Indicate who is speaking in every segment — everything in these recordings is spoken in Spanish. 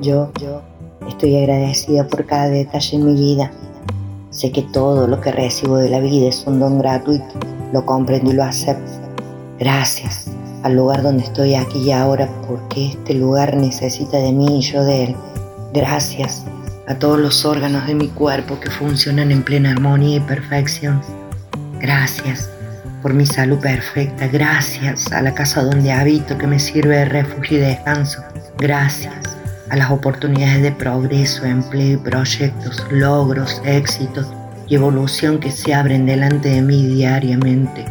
Speaker 1: Yo, yo estoy agradecida por cada detalle en mi vida. Sé que todo lo que recibo de la vida es un don gratuito. Lo comprendo y lo acepto. Gracias al lugar donde estoy aquí y ahora porque este lugar necesita de mí y yo de él. Gracias a todos los órganos de mi cuerpo que funcionan en plena armonía y perfección. Gracias por mi salud perfecta. Gracias a la casa donde habito que me sirve de refugio y descanso. Gracias a las oportunidades de progreso, empleo y proyectos, logros, éxitos y evolución que se abren delante de mí diariamente.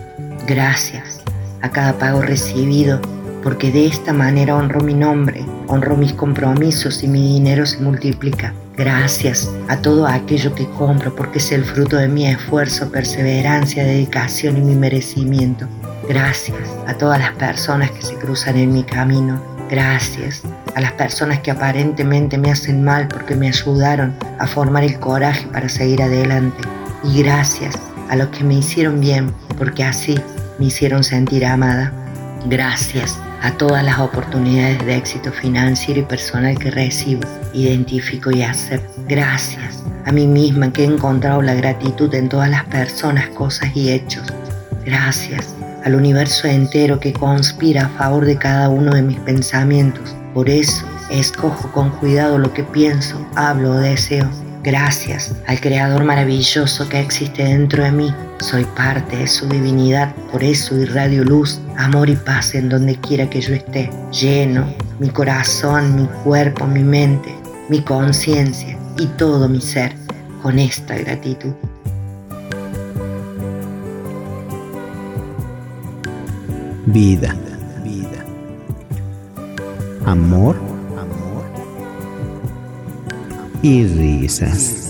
Speaker 1: Gracias a cada pago recibido, porque de esta manera honro mi nombre, honro mis compromisos y mi dinero se multiplica. Gracias a todo aquello que compro porque es el fruto de mi esfuerzo, perseverancia, dedicación y mi merecimiento. Gracias a todas las personas que se cruzan en mi camino. Gracias a las personas que aparentemente me hacen mal porque me ayudaron a formar el coraje para seguir adelante. Y gracias a los que me hicieron bien porque así me hicieron sentir amada. Gracias a todas las oportunidades de éxito financiero y personal que recibo, identifico y acepto. Gracias a mí misma que he encontrado la gratitud en todas las personas, cosas y hechos. Gracias al universo entero que conspira a favor de cada uno de mis pensamientos. Por eso escojo con cuidado lo que pienso, hablo o deseo. Gracias al Creador maravilloso que existe dentro de mí. Soy parte de su divinidad, por eso irradio luz, amor y paz en donde quiera que yo esté. Lleno mi corazón, mi cuerpo, mi mente, mi conciencia y todo mi ser con esta gratitud.
Speaker 2: Vida. Amor y risas.